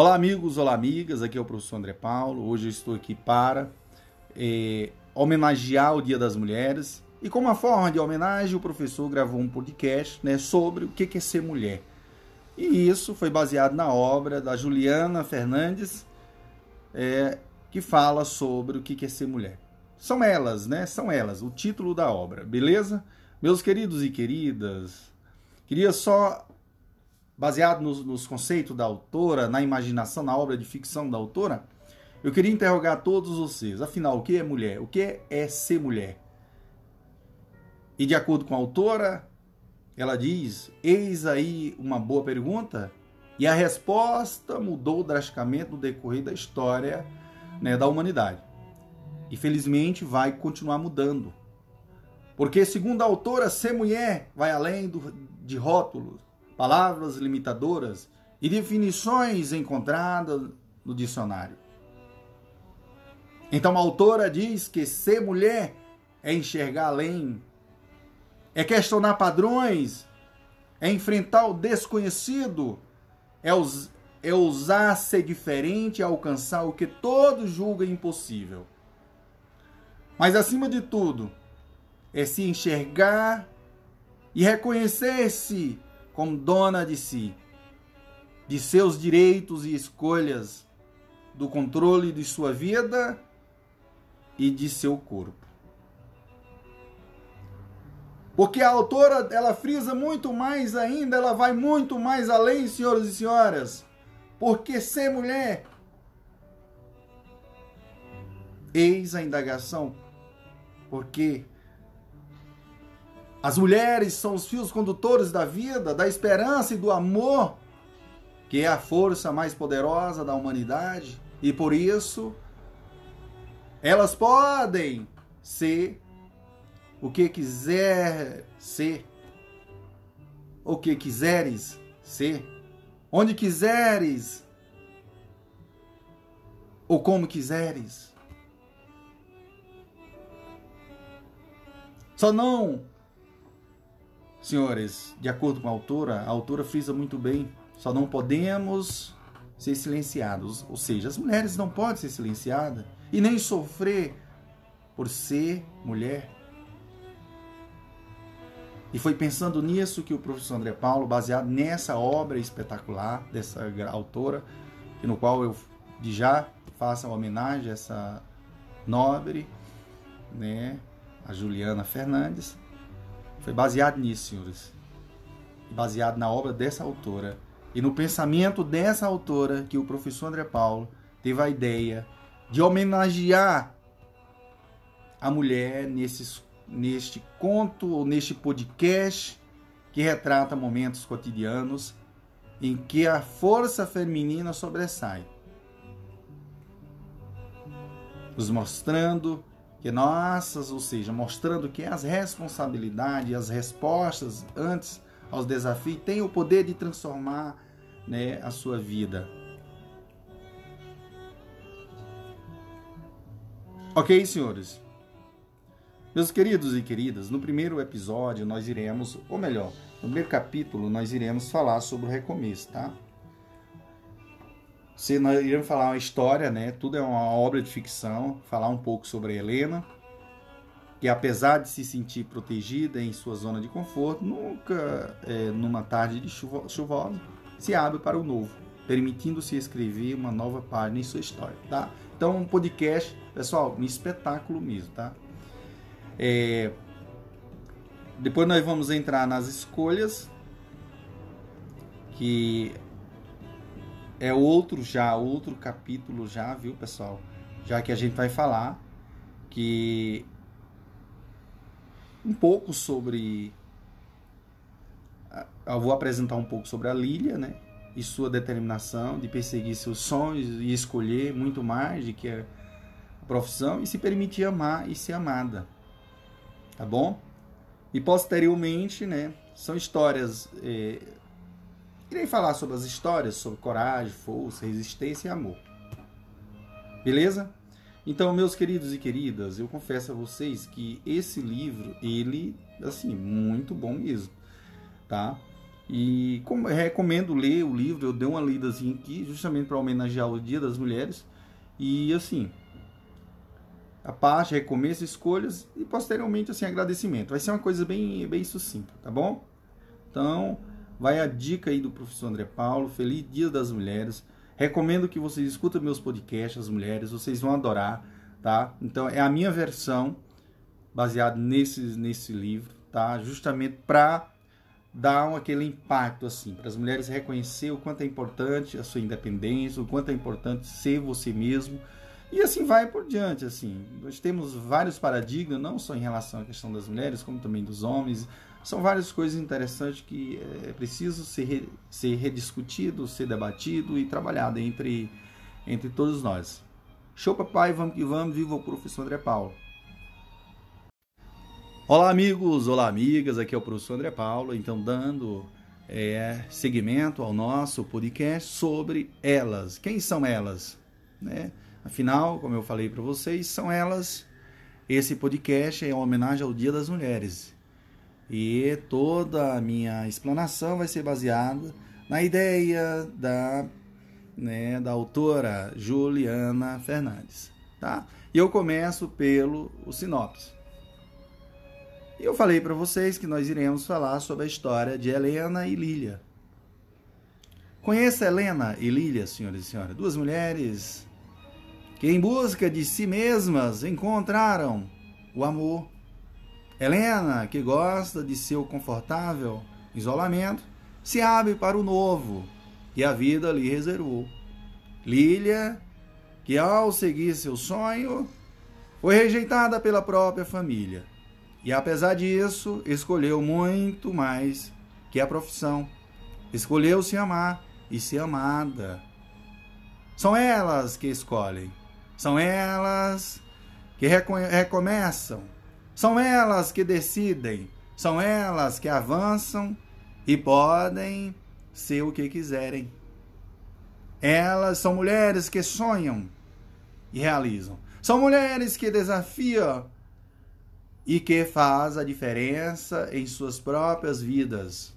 Olá, amigos, olá, amigas. Aqui é o professor André Paulo. Hoje eu estou aqui para é, homenagear o Dia das Mulheres. E como uma forma de homenagem, o professor gravou um podcast né, sobre o que é ser mulher. E isso foi baseado na obra da Juliana Fernandes, é, que fala sobre o que é ser mulher. São elas, né? São elas, o título da obra, beleza? Meus queridos e queridas, queria só baseado nos, nos, conceitos da autora, na imaginação, na obra de ficção da autora, eu queria interrogar todos vocês. Afinal, o que é mulher? O que é ser mulher? E de acordo com a autora, ela diz: Eis aí uma boa pergunta. E a resposta mudou drasticamente no decorrer da história né, da humanidade. E felizmente vai continuar mudando. Porque, segundo a autora, ser mulher vai além do, de rótulos, palavras limitadoras e definições encontradas no dicionário. Então a autora diz que ser mulher é enxergar além, é questionar padrões, é enfrentar o desconhecido, é, us é ousar ser diferente e alcançar o que todos julgam impossível. Mas acima de tudo, é se enxergar e reconhecer-se como dona de si, de seus direitos e escolhas, do controle de sua vida e de seu corpo. Porque a autora, ela frisa muito mais ainda, ela vai muito mais além, senhores e senhoras. Porque ser mulher, eis a indagação. Porque as mulheres são os fios condutores da vida, da esperança e do amor, que é a força mais poderosa da humanidade, e por isso elas podem ser o que quiser ser, o que quiseres ser, onde quiseres, ou como quiseres. Só não Senhores, de acordo com a autora, a autora frisa muito bem, só não podemos ser silenciados, ou seja, as mulheres não podem ser silenciadas e nem sofrer por ser mulher. E foi pensando nisso que o professor André Paulo, baseado nessa obra espetacular dessa autora, no qual eu já faço uma homenagem a essa nobre, né, a Juliana Fernandes, foi baseado nisso, senhores. Baseado na obra dessa autora e no pensamento dessa autora que o professor André Paulo teve a ideia de homenagear a mulher nesses, neste conto ou neste podcast que retrata momentos cotidianos em que a força feminina sobressai, nos mostrando que nossas, ou seja, mostrando que as responsabilidades, as respostas antes aos desafios têm o poder de transformar né, a sua vida. Ok, senhores? Meus queridos e queridas, no primeiro episódio nós iremos, ou melhor, no primeiro capítulo nós iremos falar sobre o recomeço, tá? Se nós iremos falar uma história, né? Tudo é uma obra de ficção. Falar um pouco sobre Helena, que apesar de se sentir protegida em sua zona de conforto, nunca, é, numa tarde de chuvo, chuvosa, se abre para o novo, permitindo-se escrever uma nova página em sua história, tá? Então, um podcast, pessoal, um espetáculo mesmo, tá? É... Depois nós vamos entrar nas escolhas, que é outro já, outro capítulo já, viu, pessoal? Já que a gente vai falar que um pouco sobre eu vou apresentar um pouco sobre a Lília, né? E sua determinação de perseguir seus sonhos e escolher muito mais de que a profissão e se permitir amar e ser amada. Tá bom? E posteriormente, né? São histórias eh, Irei falar sobre as histórias, sobre coragem, força, resistência e amor. Beleza? Então, meus queridos e queridas, eu confesso a vocês que esse livro, ele, assim, muito bom mesmo, tá? E como, recomendo ler o livro, eu dei uma lidazinha aqui, justamente para homenagear o Dia das Mulheres. E assim, a parte, recomeço, escolhas e posteriormente assim agradecimento. Vai ser uma coisa bem bem sucinta, tá bom? Então, vai a dica aí do professor André Paulo. Feliz Dia das Mulheres. Recomendo que vocês escutem meus podcasts, as mulheres, vocês vão adorar, tá? Então, é a minha versão baseada nesse nesse livro, tá? Justamente para dar um, aquele impacto assim, para as mulheres reconhecer o quanto é importante a sua independência, o quanto é importante ser você mesmo. E assim vai por diante, assim. Nós temos vários paradigmas, não só em relação à questão das mulheres, como também dos homens. São várias coisas interessantes que é preciso ser, ser rediscutido, ser debatido e trabalhado entre, entre todos nós. Show papai, vamos que vamos, viva o professor André Paulo. Olá, amigos, olá, amigas, aqui é o professor André Paulo, então dando é, seguimento ao nosso podcast sobre elas. Quem são elas? Né? Afinal, como eu falei para vocês, são elas. Esse podcast é uma homenagem ao Dia das Mulheres. E toda a minha explanação vai ser baseada na ideia da, né, da autora Juliana Fernandes. Tá? E eu começo pelo o sinopse. E eu falei para vocês que nós iremos falar sobre a história de Helena e Lília. Conheça Helena e Lília, senhoras e senhores, duas mulheres que em busca de si mesmas encontraram o amor. Helena, que gosta de seu confortável isolamento, se abre para o novo que a vida lhe reservou. Lília, que ao seguir seu sonho, foi rejeitada pela própria família e apesar disso, escolheu muito mais que a profissão. Escolheu se amar e ser amada. São elas que escolhem. São elas que recomeçam. São elas que decidem. São elas que avançam e podem ser o que quiserem. Elas são mulheres que sonham e realizam. São mulheres que desafiam e que faz a diferença em suas próprias vidas.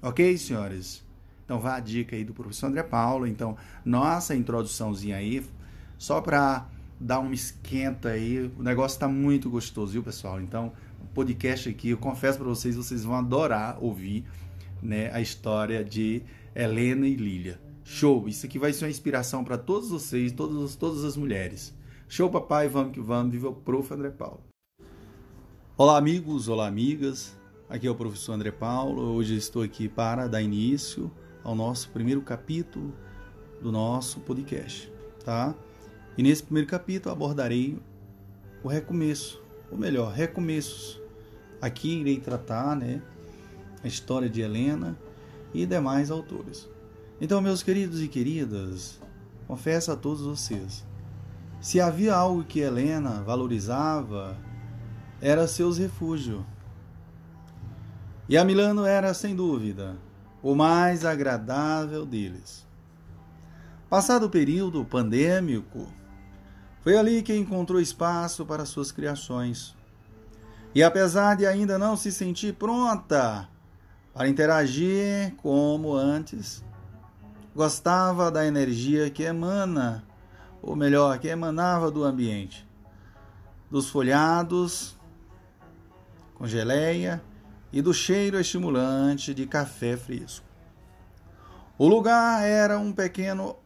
Ok, senhores? Então vá a dica aí do professor André Paulo. Então, nossa introduçãozinha aí, só para dar um esquenta aí. O negócio está muito gostoso, viu, pessoal? Então, podcast aqui, eu confesso para vocês, vocês vão adorar ouvir né, a história de Helena e Lília. Show! Isso aqui vai ser uma inspiração para todos vocês, todas, todas as mulheres. Show, papai, vamos que vamos. Viva o Prof. André Paulo. Olá, amigos, olá, amigas. Aqui é o professor André Paulo. Hoje estou aqui para dar início ao nosso primeiro capítulo do nosso podcast, tá? E nesse primeiro capítulo abordarei o recomeço, ou melhor, recomeços. Aqui irei tratar, né, a história de Helena e demais autores. Então, meus queridos e queridas, confesso a todos vocês, se havia algo que Helena valorizava era seus refúgio. E a Milano era, sem dúvida, o mais agradável deles. Passado o período pandêmico, foi ali que encontrou espaço para suas criações. E apesar de ainda não se sentir pronta para interagir como antes, gostava da energia que emana, ou melhor, que emanava do ambiente, dos folhados, com geleia e do cheiro estimulante de café fresco. O lugar era um pequeno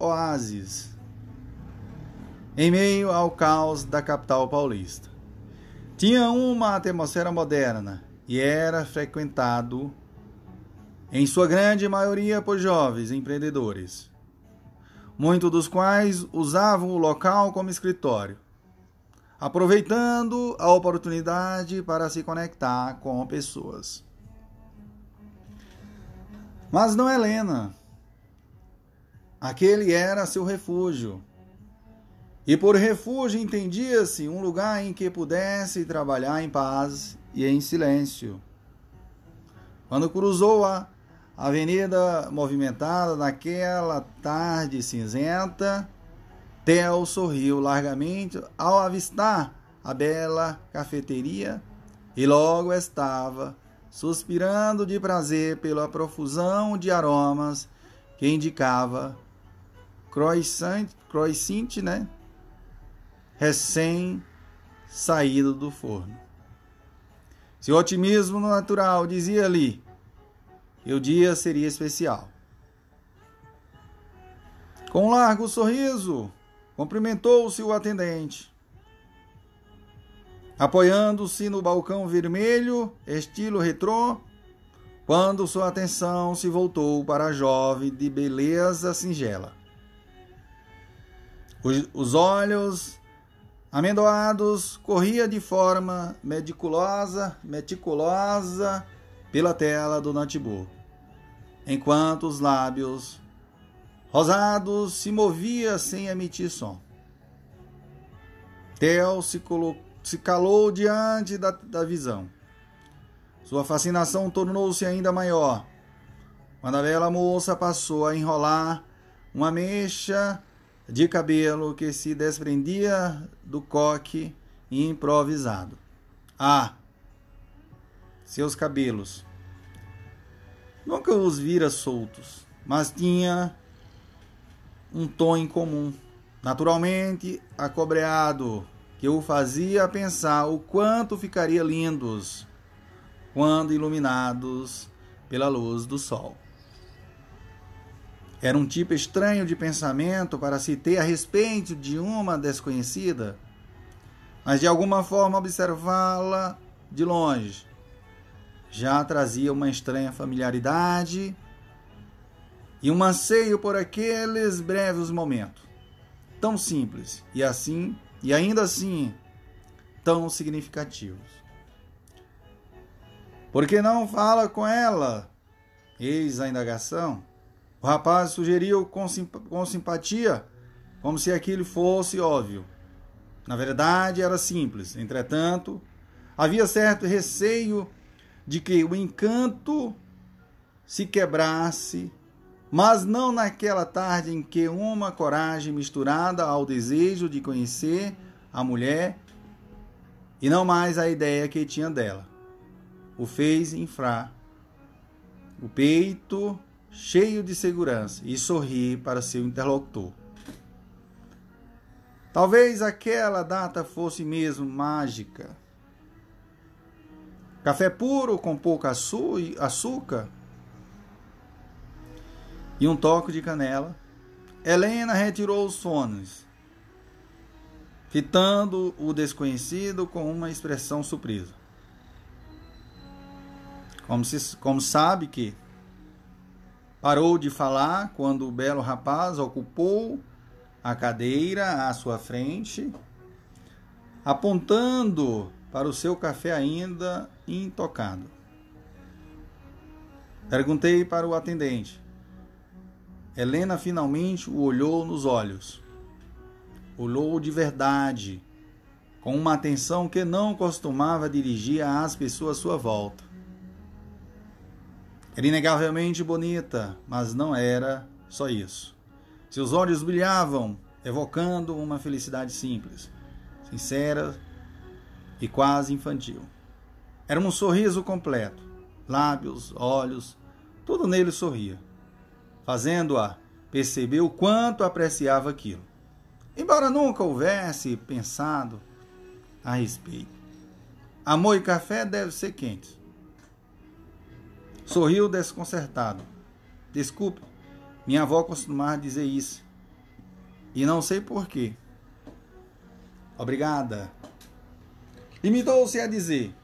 oásis em meio ao caos da capital paulista. Tinha uma atmosfera moderna e era frequentado, em sua grande maioria, por jovens empreendedores, muitos dos quais usavam o local como escritório aproveitando a oportunidade para se conectar com pessoas. Mas não Helena. Aquele era seu refúgio. E por refúgio entendia-se um lugar em que pudesse trabalhar em paz e em silêncio. Quando cruzou a avenida movimentada naquela tarde cinzenta, Theo sorriu largamente ao avistar a bela cafeteria e logo estava suspirando de prazer pela profusão de aromas que indicava croissant, croissant né? Recém saído do forno. Seu otimismo natural dizia ali que o dia seria especial. Com um largo sorriso, cumprimentou-se o atendente. Apoiando-se no balcão vermelho, estilo retrô, quando sua atenção se voltou para a jovem de beleza singela. Os olhos amendoados corria de forma meticulosa, meticulosa pela tela do notebook, enquanto os lábios rosados se movia sem emitir som. Theo se, se calou diante da, da visão. Sua fascinação tornou-se ainda maior quando a bela moça passou a enrolar uma mecha de cabelo que se desprendia do coque improvisado. Ah, seus cabelos. Nunca os vira soltos, mas tinha um tom em comum, naturalmente acobreado, que o fazia pensar o quanto ficaria lindos quando iluminados pela luz do sol. Era um tipo estranho de pensamento para se ter a respeito de uma desconhecida, mas de alguma forma observá-la de longe já trazia uma estranha familiaridade e um anseio por aqueles breves momentos, tão simples e assim e ainda assim tão significativos. Por que não fala com ela? Eis a indagação. O rapaz sugeriu com, simp com simpatia, como se aquilo fosse óbvio. Na verdade, era simples. Entretanto, havia certo receio de que o encanto se quebrasse, mas não naquela tarde em que uma coragem misturada ao desejo de conhecer a mulher e não mais a ideia que tinha dela o fez infrar o peito cheio de segurança e sorrir para seu interlocutor. Talvez aquela data fosse mesmo mágica. Café puro com pouco açúcar e um toque de canela. Helena retirou os fones, fitando o desconhecido com uma expressão surpresa. Como, se, como sabe que parou de falar quando o belo rapaz ocupou a cadeira à sua frente, apontando para o seu café ainda intocado. Perguntei para o atendente. Helena finalmente o olhou nos olhos. Olhou de verdade, com uma atenção que não costumava dirigir às pessoas à sua volta. Era inegavelmente bonita, mas não era só isso. Seus olhos brilhavam, evocando uma felicidade simples, sincera e quase infantil. Era um sorriso completo, lábios, olhos, tudo nele sorria, fazendo-a perceber o quanto apreciava aquilo, embora nunca houvesse pensado a respeito. Amor e café devem ser quentes. Sorriu desconcertado. Desculpe, minha avó costumava dizer isso. E não sei porquê. Obrigada. Limitou-se a dizer.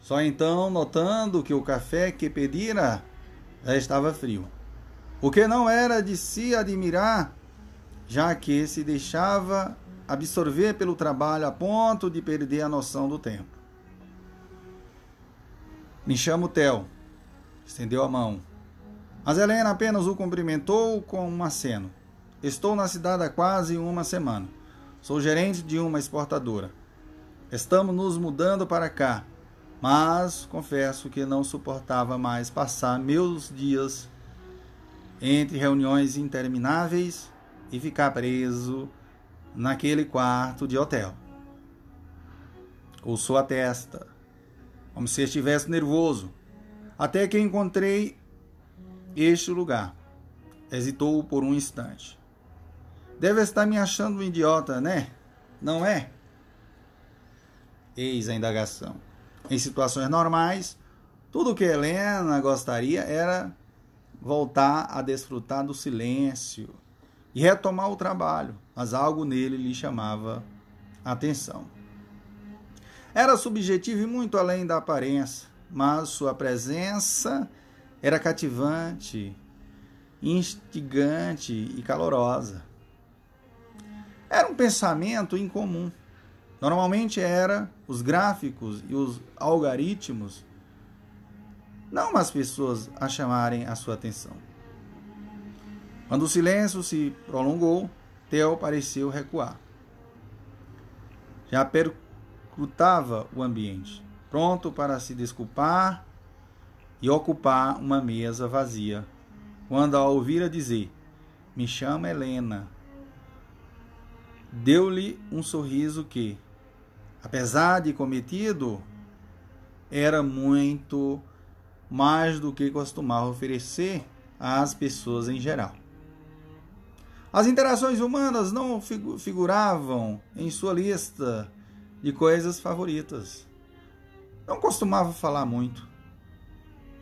Só então, notando que o café que pedira já estava frio. O que não era de se admirar, já que se deixava absorver pelo trabalho a ponto de perder a noção do tempo. Me chamo Theo estendeu a mão. Mas Helena apenas o cumprimentou com um aceno. Estou na cidade há quase uma semana. Sou gerente de uma exportadora. Estamos nos mudando para cá, mas confesso que não suportava mais passar meus dias entre reuniões intermináveis e ficar preso naquele quarto de hotel. Coçou a testa, como se estivesse nervoso Até que encontrei este lugar. Hesitou por um instante. Deve estar me achando um idiota, né? Não é? Eis a indagação. Em situações normais, tudo que Helena gostaria era voltar a desfrutar do silêncio e retomar o trabalho, mas algo nele lhe chamava atenção. Era subjetivo e muito além da aparência, mas sua presença era cativante, instigante e calorosa. Era um pensamento incomum. Normalmente era os gráficos e os algoritmos, não as pessoas a chamarem a sua atenção. Quando o silêncio se prolongou, Theo pareceu recuar. Já percutava o ambiente, pronto para se desculpar e ocupar uma mesa vazia, quando a ouvira dizer: Me chama Helena. Deu-lhe um sorriso que, apesar de cometido, era muito mais do que costumava oferecer às pessoas em geral. As interações humanas não figuravam em sua lista de coisas favoritas. Não costumava falar muito.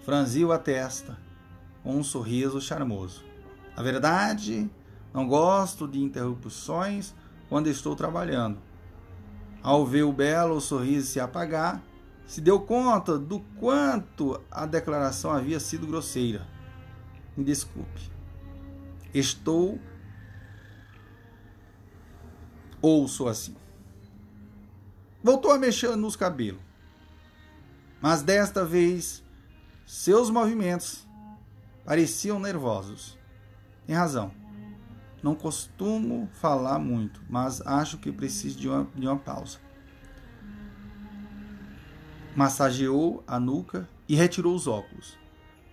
Franziu a testa com um sorriso charmoso. A verdade, não gosto de interrupções quando estou trabalhando. Ao ver o belo sorriso se apagar, se deu conta do quanto a declaração havia sido grosseira. Me desculpe. Estou ou sou assim. Voltou a mexer nos cabelos. Mas desta vez, seus movimentos pareciam nervosos. Tem razão. Não costumo falar muito, mas acho que preciso de uma, de uma pausa. Massageou a nuca e retirou os óculos,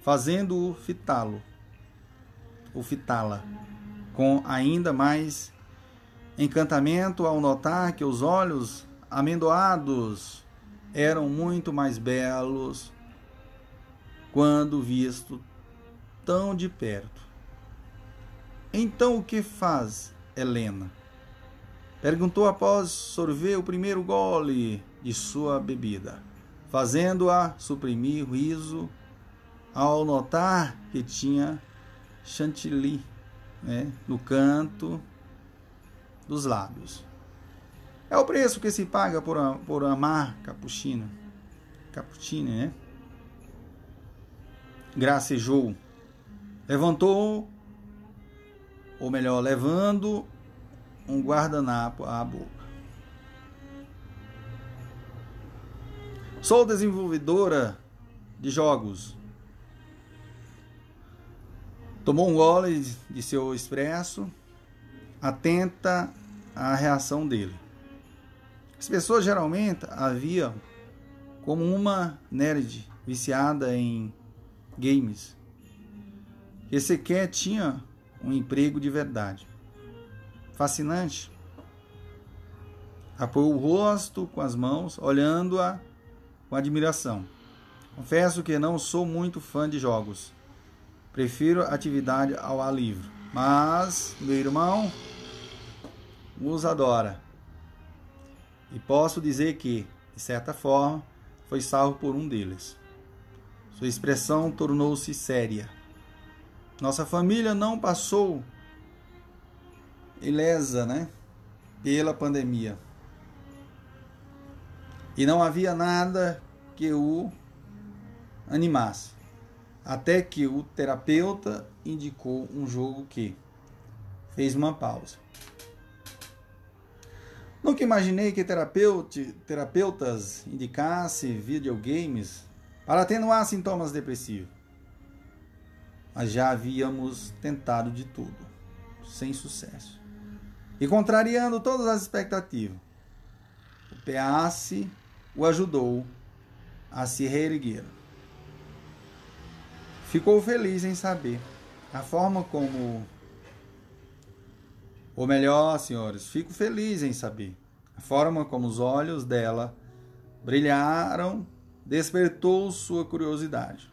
fazendo-o fitá-lo, o fitá-la, com ainda mais encantamento ao notar que os olhos amendoados eram muito mais belos quando visto tão de perto. Então o que faz Helena? Perguntou após sorver o primeiro gole de sua bebida, fazendo-a suprimir o riso ao notar que tinha chantilly né, no canto dos lábios. É o preço que se paga por, por amar cappuccino. Cappuccino, né? Gracejou. Levantou ou melhor, levando um guardanapo à boca. Sou desenvolvedora de jogos. Tomou um gole de seu expresso, atenta à reação dele. As pessoas geralmente havia como uma nerd viciada em games, que sequer tinha um emprego de verdade. Fascinante. Apoiou o rosto com as mãos, olhando-a com admiração. Confesso que não sou muito fã de jogos. Prefiro atividade ao ar livre. Mas meu irmão os adora. E posso dizer que, de certa forma, foi salvo por um deles. Sua expressão tornou-se séria. Nossa família não passou ilesa, né? Pela pandemia. E não havia nada que o animasse. Até que o terapeuta indicou um jogo que fez uma pausa. Nunca imaginei que terapeutas indicassem videogames para atenuar sintomas depressivos mas já havíamos tentado de tudo, sem sucesso. E contrariando todas as expectativas, o PAC o ajudou a se reerguer. Ficou feliz em saber a forma como. Ou melhor, senhores, fico feliz em saber a forma como os olhos dela brilharam, despertou sua curiosidade.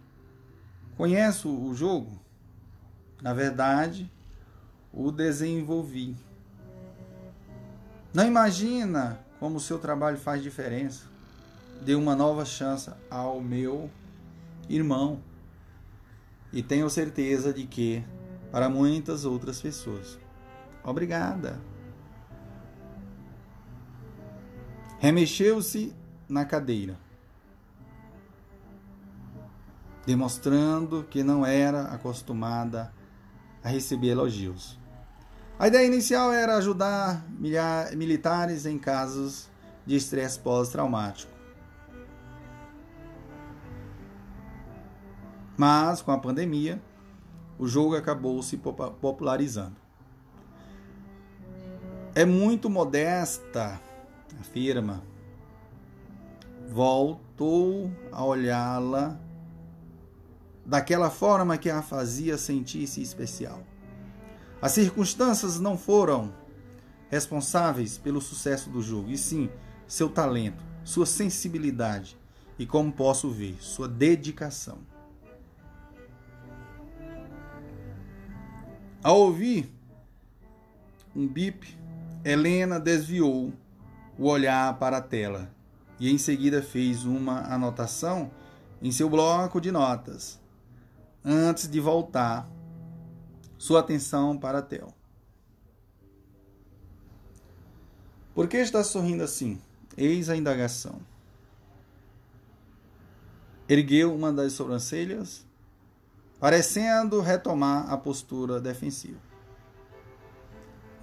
Conhece o jogo? Na verdade, o desenvolvi. Não imagina como o seu trabalho faz diferença. Dê uma nova chance ao meu irmão. E tenho certeza de que para muitas outras pessoas. Obrigada. Remexeu-se na cadeira, demonstrando que não era acostumada a receber elogios. A ideia inicial era ajudar militares em casos de estresse pós-traumático. Mas, com a pandemia, o jogo acabou se popularizando. É muito modesta, afirma. Voltou a olhá-la daquela forma que a fazia sentir-se especial. As circunstâncias não foram responsáveis pelo sucesso do jogo, e sim seu talento, sua sensibilidade e, como posso ver, sua dedicação. Ao ouvir um bip, Helena desviou o olhar para a tela e em seguida fez uma anotação em seu bloco de notas, antes de voltar sua atenção para Theo. Por que está sorrindo assim? Eis a indagação. Ergueu uma das sobrancelhas, parecendo retomar a postura defensiva.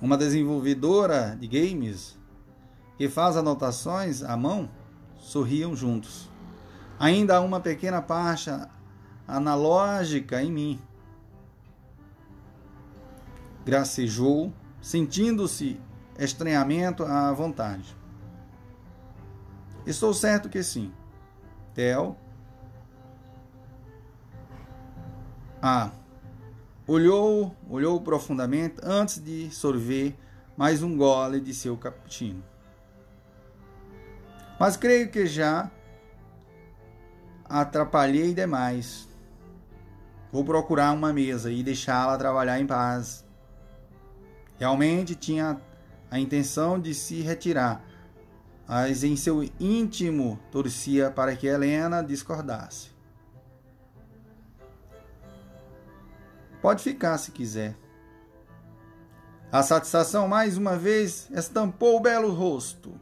Uma desenvolvedora de games que faz anotações à mão sorriam juntos. Ainda há uma pequena parte analógica em mim gracejou, sentindo-se estranhamento à vontade. Estou certo que sim. Theo. Ah. Olhou, olhou profundamente antes de sorver mais um gole de seu cappuccino. Mas creio que já atrapalhei demais. Vou procurar uma mesa e deixá-la trabalhar em paz. Realmente tinha a intenção de se retirar, mas em seu íntimo torcia para que Helena discordasse. Pode ficar se quiser. A satisfação mais uma vez estampou o belo rosto,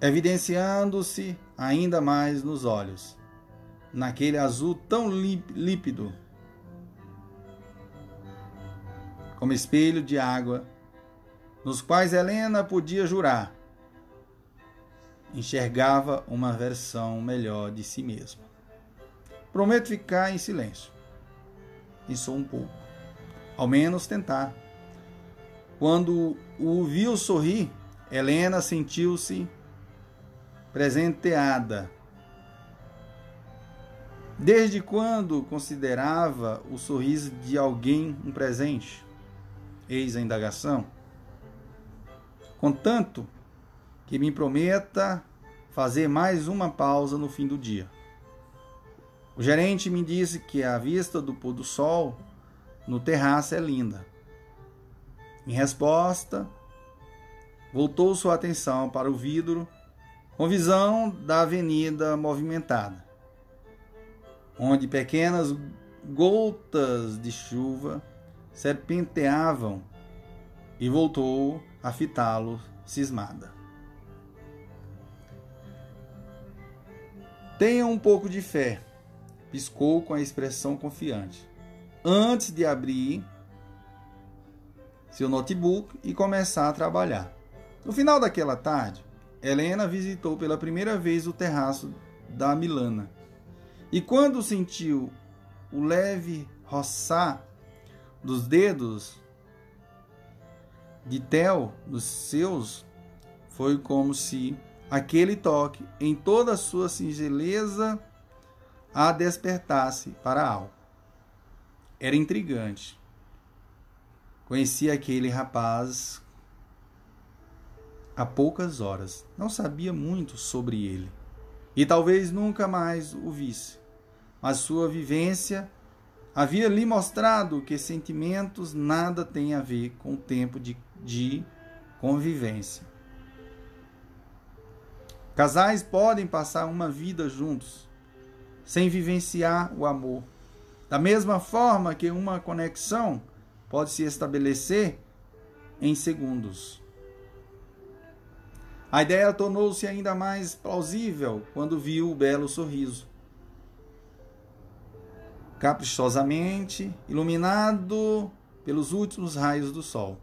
evidenciando-se ainda mais nos olhos, naquele azul tão límpido como espelho de água, nos quais Helena podia jurar. Enxergava uma versão melhor de si mesma. Prometo ficar em silêncio. E sou um pouco. Ao menos tentar. Quando o viu sorrir, Helena sentiu-se presenteada. Desde quando considerava o sorriso de alguém um presente? Eis a indagação. Contanto que me prometa fazer mais uma pausa no fim do dia. O gerente me disse que a vista do pôr do sol no terraço é linda. Em resposta, voltou sua atenção para o vidro com visão da avenida movimentada, onde pequenas gotas de chuva serpenteavam e voltou a fitá-lo cismada. Tenha um pouco de fé, piscou com a expressão confiante, antes de abrir seu notebook e começar a trabalhar. No final daquela tarde, Helena visitou pela primeira vez o terraço da Milana. E quando sentiu o leve roçar dos dedos de Theo, dos seus, foi como se aquele toque, em toda a sua singeleza, a despertasse para algo. Era intrigante. Conhecia aquele rapaz há poucas horas. Não sabia muito sobre ele. e talvez nunca mais o visse. Mas sua vivência havia lhe mostrado que sentimentos nada têm a ver com o tempo de, de convivência. Casais podem passar uma vida juntos, sem vivenciar o amor. Da mesma forma que uma conexão pode se estabelecer em segundos. A ideia tornou-se ainda mais plausível quando viu o belo sorriso. Caprichosamente iluminado pelos últimos raios do sol,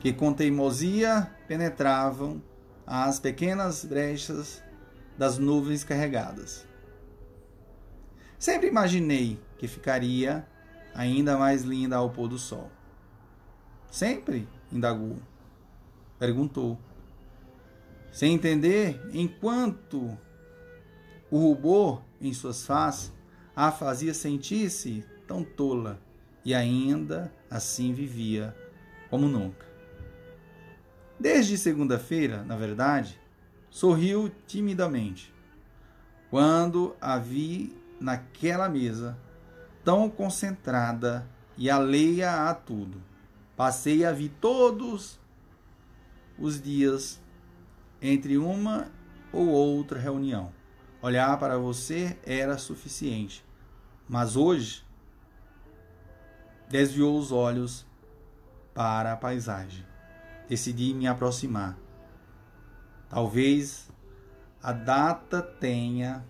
que com teimosia penetravam as pequenas brechas das nuvens carregadas. Sempre imaginei que ficaria ainda mais linda ao pôr do sol. Sempre, indagou perguntou. Sem entender, enquanto o rubor em suas faces a fazia sentir-se tão tola e ainda assim vivia como nunca. Desde segunda-feira, na verdade, sorriu timidamente quando a vi naquela mesa, tão concentrada e alheia a tudo. Passei a vi todos os dias entre uma ou outra reunião. Olhar para você era suficiente. Mas hoje desviou os olhos para a paisagem. Decidi me aproximar. Talvez a data tenha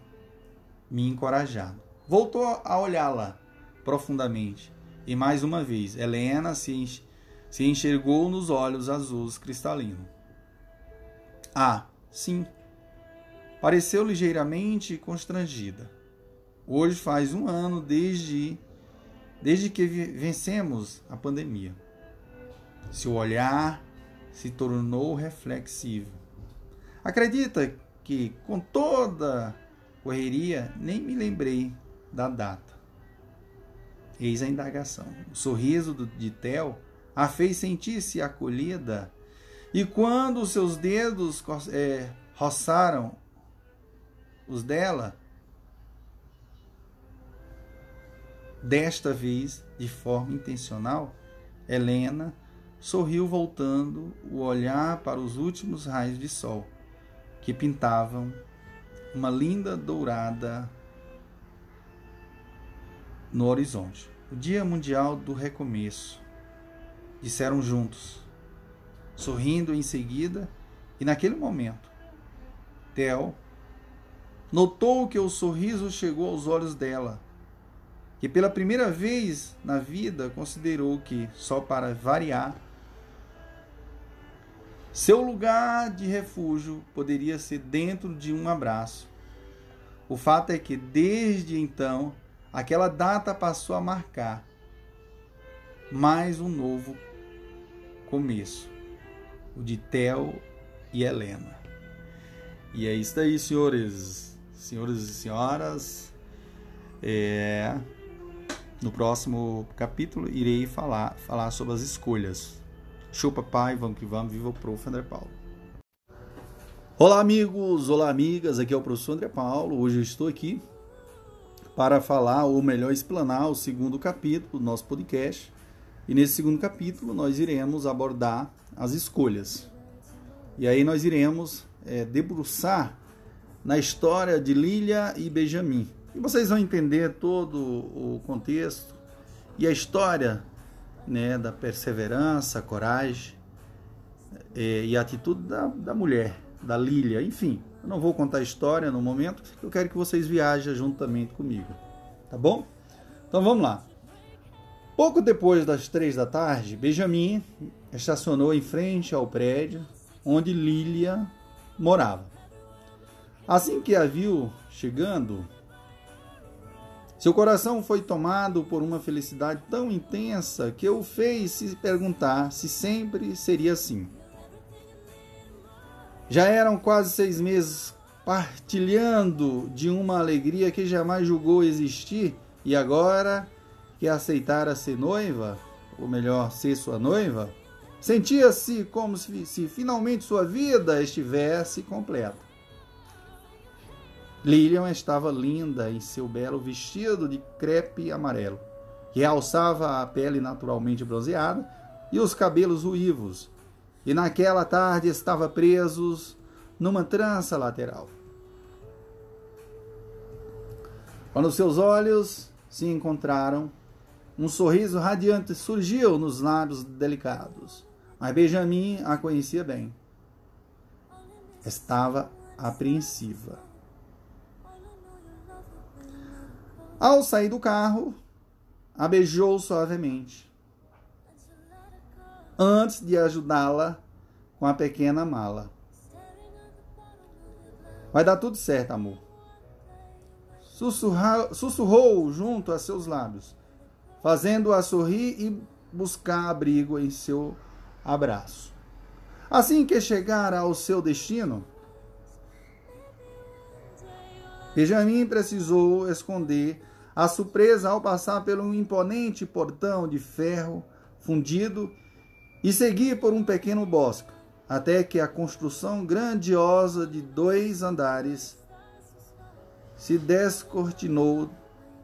me encorajado. Voltou a olhá-la profundamente. E mais uma vez, Helena se se enxergou nos olhos azuis cristalinos. Ah, sim. Pareceu ligeiramente constrangida. Hoje faz um ano desde, desde que vencemos a pandemia. Seu olhar se tornou reflexivo. Acredita que, com toda correria, nem me lembrei da data. Eis a indagação. O sorriso de Theo a fez sentir-se acolhida, e quando seus dedos é, roçaram os dela, desta vez de forma intencional, Helena sorriu voltando o olhar para os últimos raios de sol que pintavam uma linda dourada no horizonte. O Dia Mundial do Recomeço disseram juntos, sorrindo em seguida, e naquele momento, Theo notou que o sorriso chegou aos olhos dela, que pela primeira vez na vida considerou que, só para variar, seu lugar de refúgio poderia ser dentro de um abraço. O fato é que, desde então, aquela data passou a marcar mais um novo começo, o de Theo e Helena. E é isso aí, senhores, senhores e senhoras. É... No próximo capítulo irei falar, falar sobre as escolhas. Show papai, vamos que vamos, viva o prof. André Paulo. Olá amigos, olá amigas, aqui é o professor André Paulo. Hoje eu estou aqui para falar, ou melhor, explanar o segundo capítulo do nosso podcast, e nesse segundo capítulo nós iremos abordar as escolhas. E aí nós iremos é, debruçar na história de Lília e Benjamin. E vocês vão entender todo o contexto e a história né, da perseverança, coragem é, e a atitude da, da mulher, da Lília. Enfim, eu não vou contar a história no momento, eu quero que vocês viajem juntamente comigo. Tá bom? Então vamos lá. Pouco depois das três da tarde, Benjamin estacionou em frente ao prédio onde Lilia morava. Assim que a viu chegando, seu coração foi tomado por uma felicidade tão intensa que o fez se perguntar se sempre seria assim. Já eram quase seis meses partilhando de uma alegria que jamais julgou existir e agora que aceitara ser noiva, ou melhor, ser sua noiva, Sentia-se como se, se finalmente sua vida estivesse completa. Lilian estava linda em seu belo vestido de crepe amarelo, que realçava a pele naturalmente bronzeada e os cabelos ruivos, e naquela tarde estava presos numa trança lateral. Quando seus olhos se encontraram, um sorriso radiante surgiu nos lábios delicados. Mas Benjamin a conhecia bem. Estava apreensiva. Ao sair do carro, a beijou suavemente, antes de ajudá-la com a pequena mala. Vai dar tudo certo, amor. Sussurrou, sussurrou junto a seus lábios, fazendo-a sorrir e buscar abrigo em seu abraço. Assim que chegar ao seu destino, Benjamin precisou esconder a surpresa ao passar pelo imponente portão de ferro fundido e seguir por um pequeno bosque, até que a construção grandiosa de dois andares se descortinou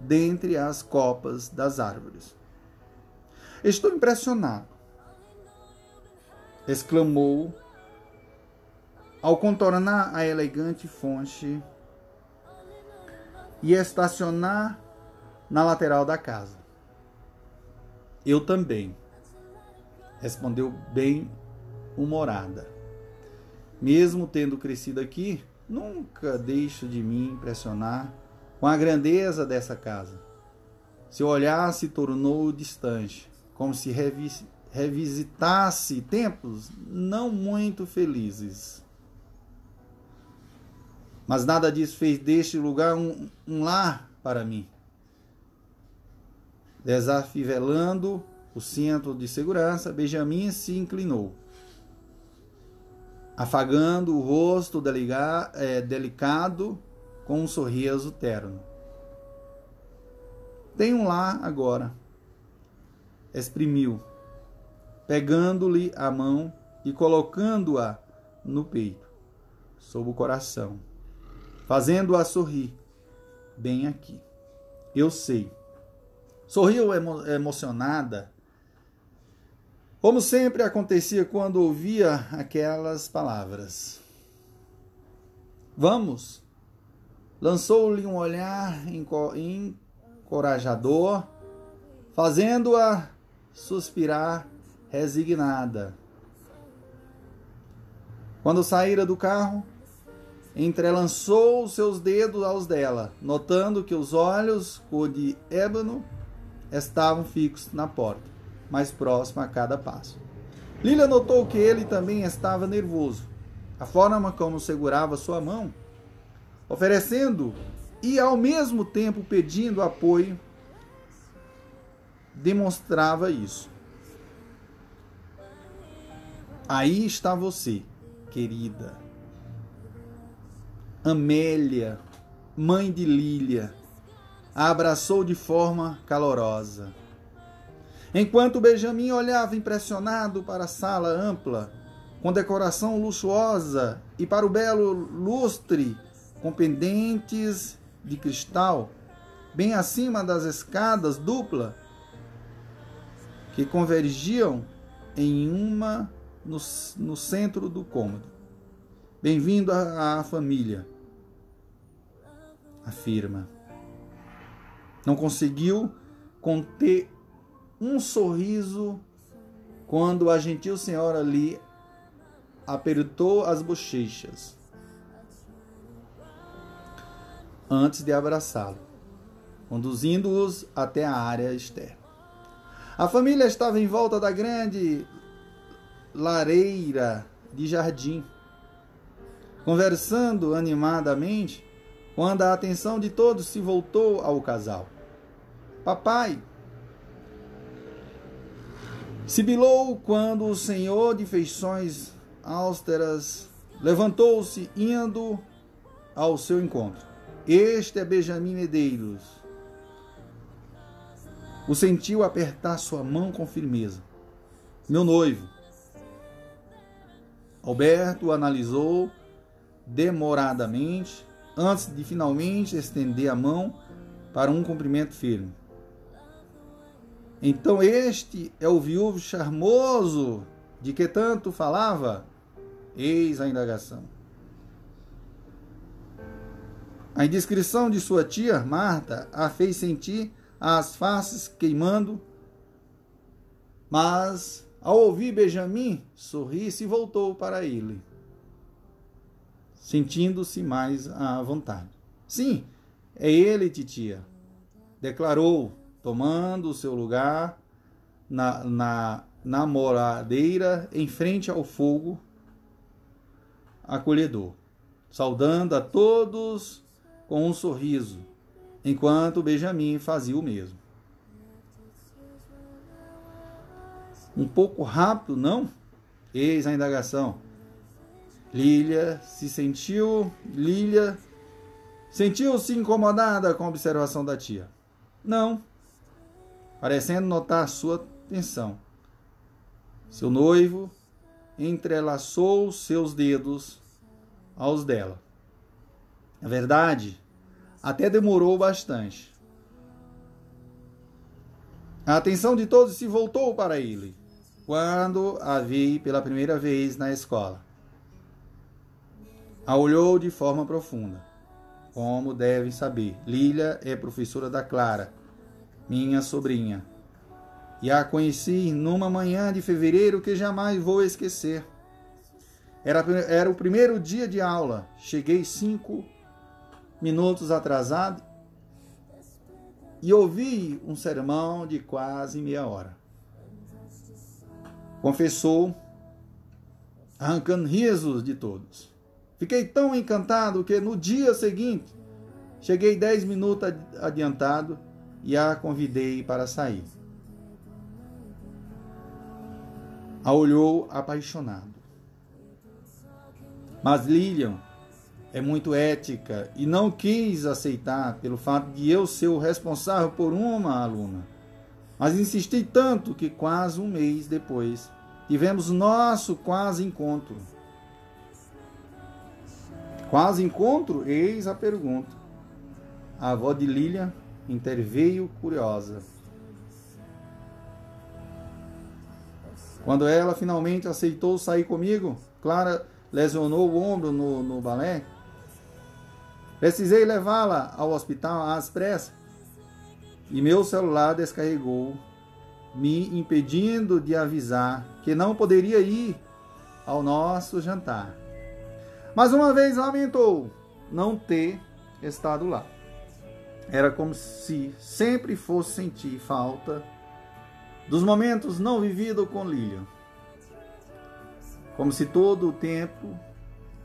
dentre as copas das árvores. Estou impressionado exclamou ao contornar a elegante fonte e estacionar na lateral da casa. Eu também, respondeu bem humorada. Mesmo tendo crescido aqui, nunca deixo de me impressionar com a grandeza dessa casa. Seu olhar se tornou distante, como se revisitasse tempos não muito felizes. Mas nada disso fez deste lugar um, um lar para mim. Desafivelando o cinto de segurança, Benjamin se inclinou, afagando o rosto é, delicado com um sorriso terno. Tem um lar agora. Exprimiu pegando-lhe a mão e colocando-a no peito, sob o coração, fazendo-a sorrir, bem aqui. Eu sei. Sorriu emo emocionada, como sempre acontecia quando ouvia aquelas palavras. Vamos! Lançou-lhe um olhar encorajador, fazendo-a suspirar resignada. Quando saíra do carro, entrelançou seus dedos aos dela, notando que os olhos, cor de ébano, estavam fixos na porta, mais próximo a cada passo. Lilia notou que ele também estava nervoso. A forma como segurava sua mão, oferecendo e ao mesmo tempo pedindo apoio, demonstrava isso. Aí está você, querida. Amélia, mãe de Lília, a abraçou de forma calorosa. Enquanto Benjamin olhava impressionado para a sala ampla, com decoração luxuosa, e para o belo lustre com pendentes de cristal, bem acima das escadas dupla, que convergiam em uma no, no centro do cômodo. Bem-vindo à, família, afirma. Não conseguiu conter um sorriso quando a gentil senhora lhe apertou as bochechas antes de abraçá-lo, conduzindo-os até a área externa. A família estava em volta da grande lareira de jardim, conversando animadamente, quando a atenção de todos se voltou ao casal. Papai, sibilou quando o senhor de feições austeras levantou-se indo ao seu encontro. Este é Benjamin Medeiros. O sentiu apertar sua mão com firmeza. Meu noivo, Alberto analisou demoradamente antes de finalmente estender a mão para um cumprimento firme. Então este é o viúvo charmoso de que tanto falava? Eis a indagação. A indiscrição de sua tia, Marta, a fez sentir as faces queimando, mas ao ouvir Benjamin, sorri e voltou para ele, sentindo-se mais à vontade. Sim, é ele, titia, declarou, tomando o seu lugar na, na namoradeira em frente ao fogo acolhedor, saudando a todos com um sorriso, enquanto Benjamin fazia o mesmo. Um pouco rápido, não? Eis a indagação. Lília se sentiu, Lília sentiu-se incomodada com a observação da tia. Não, parecendo notar sua atenção. Seu noivo entrelaçou seus dedos aos dela. Na verdade, até demorou bastante. A atenção de todos se voltou para ele quando a vi pela primeira vez na escola. A olhou de forma profunda. Como devem saber, Lília é professora da Clara, minha sobrinha. E a conheci numa manhã de fevereiro que jamais vou esquecer. Era, era o primeiro dia de aula. Cheguei cinco minutos atrasado e ouvi um sermão de quase meia hora. Confessou, arrancando risos de todos. Fiquei tão encantado que no dia seguinte cheguei dez minutos adiantado e a convidei para sair. A olhou apaixonado. Mas Lilian é muito ética e não quis aceitar pelo fato de eu ser o responsável por uma aluna. Mas insisti tanto que quase um mês depois tivemos nosso quase encontro. Quase encontro? Eis a pergunta. A avó de Lilian interveio curiosa. Quando ela finalmente aceitou sair comigo, Clara lesionou o ombro no, no balé Precisei levá-la ao hospital às pressas e meu celular descarregou, me impedindo de avisar que não poderia ir ao nosso jantar. Mas uma vez lamentou não ter estado lá. Era como se sempre fosse sentir falta dos momentos não vividos com Lilian. Como se todo o tempo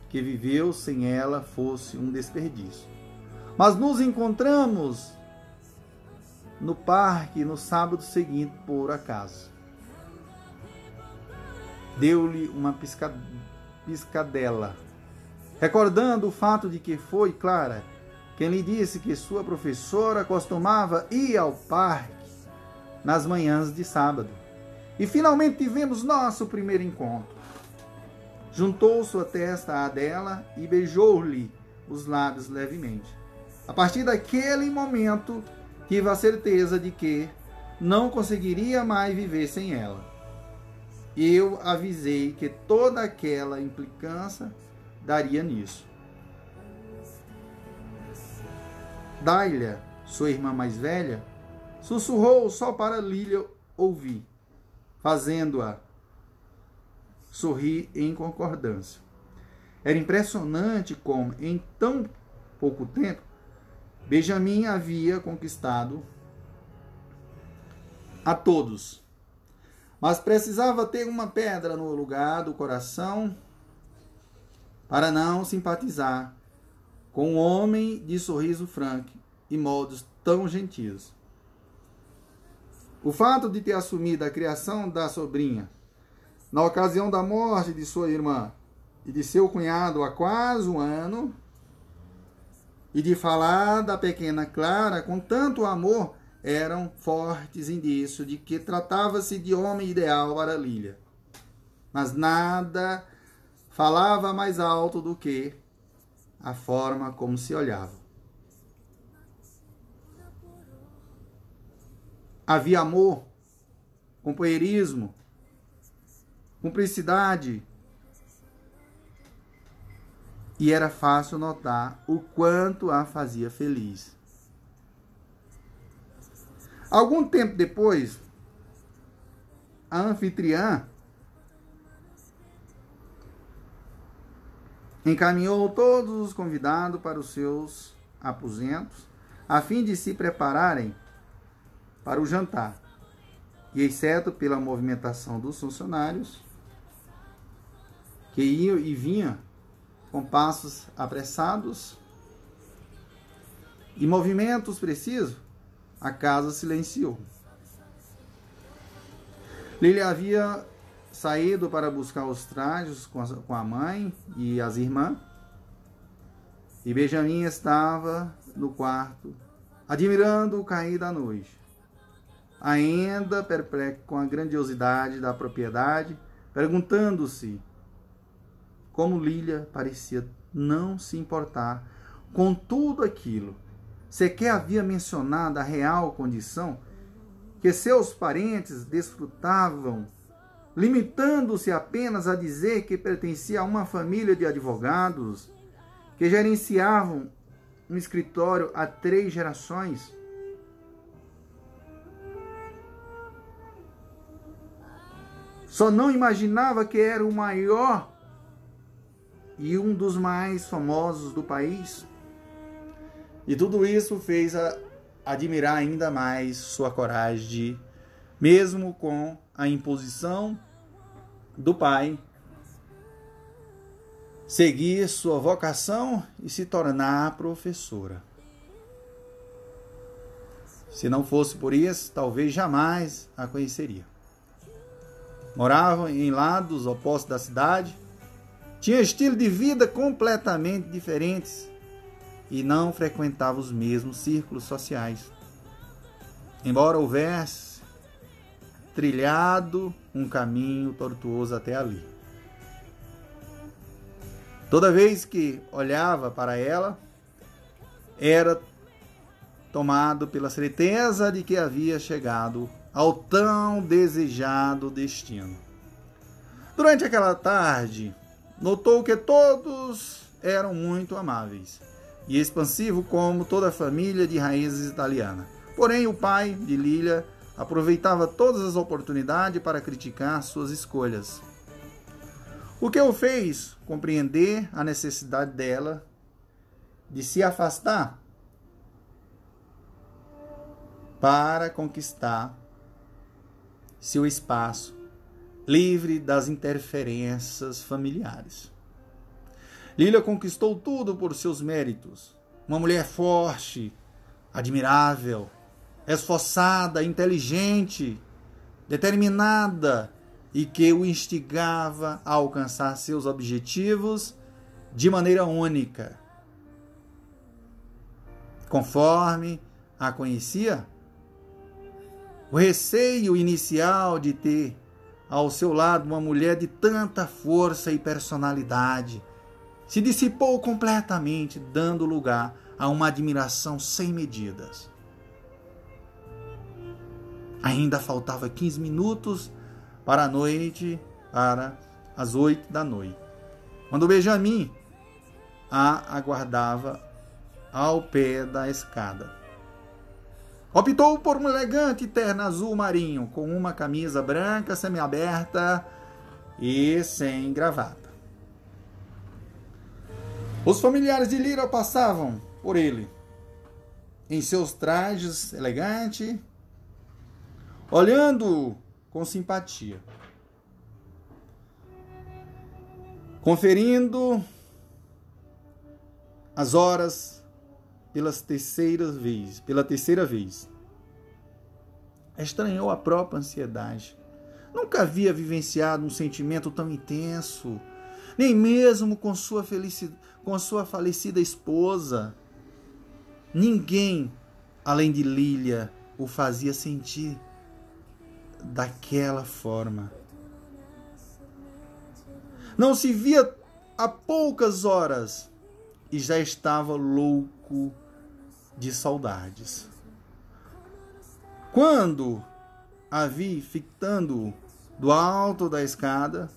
que viveu sem ela fosse um desperdício. Mas nos encontramos no parque no sábado seguinte, por acaso. Deu-lhe uma piscadela, recordando o fato de que foi Clara quem lhe disse que sua professora costumava ir ao parque nas manhãs de sábado. E finalmente tivemos nosso primeiro encontro. Juntou sua testa à dela e beijou-lhe os lábios levemente. A partir daquele momento, tive a certeza de que não conseguiria mais viver sem ela. Eu avisei que toda aquela implicância daria nisso. Dália, sua irmã mais velha, sussurrou só para Lília ouvir, fazendo-a sorri em concordância. Era impressionante como, em tão pouco tempo, Benjamin havia conquistado a todos. Mas precisava ter uma pedra no lugar do coração para não simpatizar com um homem de sorriso franco e modos tão gentis. O fato de ter assumido a criação da sobrinha na ocasião da morte de sua irmã e de seu cunhado há quase um ano, e de falar da pequena Clara com tanto amor, eram fortes indícios de que tratava-se de homem ideal para Lília. Mas nada falava mais alto do que a forma como se olhava. Havia amor, companheirismo, cumplicidade. E era fácil notar o quanto a fazia feliz. Algum tempo depois, a anfitriã encaminhou todos os convidados para os seus aposentos, a fim de se prepararem para o jantar. E exceto pela movimentação dos funcionários, que iam e vinham com passos apressados e movimentos precisos, a casa silenciou. Lília havia saído para buscar os trajes com a mãe e as irmãs, e Benjamin estava no quarto, admirando o cair da noite ainda perplexo com a grandiosidade da propriedade, perguntando-se como Lília parecia não se importar com tudo aquilo. Sequer havia mencionado a real condição que seus parentes desfrutavam, limitando-se apenas a dizer que pertencia a uma família de advogados que gerenciavam um escritório há três gerações Só não imaginava que era o maior e um dos mais famosos do país. E tudo isso fez admirar ainda mais sua coragem de, mesmo com a imposição do pai, seguir sua vocação e se tornar professora. Se não fosse por isso, talvez jamais a conheceria moravam em lados opostos da cidade, tinham estilo de vida completamente diferentes e não frequentavam os mesmos círculos sociais. Embora houvesse trilhado um caminho tortuoso até ali. Toda vez que olhava para ela, era tomado pela certeza de que havia chegado ao tão desejado destino. Durante aquela tarde, notou que todos eram muito amáveis e expansivo como toda a família de raízes italiana. Porém, o pai de Lilia aproveitava todas as oportunidades para criticar suas escolhas. O que o fez compreender a necessidade dela de se afastar para conquistar seu espaço, livre das interferências familiares. Lília conquistou tudo por seus méritos. Uma mulher forte, admirável, esforçada, inteligente, determinada e que o instigava a alcançar seus objetivos de maneira única. Conforme a conhecia, o receio inicial de ter ao seu lado uma mulher de tanta força e personalidade se dissipou completamente, dando lugar a uma admiração sem medidas. Ainda faltava 15 minutos para a noite, para as oito da noite, quando Benjamin a aguardava ao pé da escada. Optou por um elegante terno azul marinho, com uma camisa branca semiaberta e sem gravata. Os familiares de Lira passavam por ele, em seus trajes elegantes, olhando com simpatia, conferindo as horas pelas terceiras vezes, pela terceira vez. Estranhou a própria ansiedade. Nunca havia vivenciado um sentimento tão intenso, nem mesmo com sua, felicidade, com sua falecida esposa. Ninguém, além de Lília, o fazia sentir daquela forma. Não se via há poucas horas e já estava louco de saudades. Quando a vi fitando do alto da escada,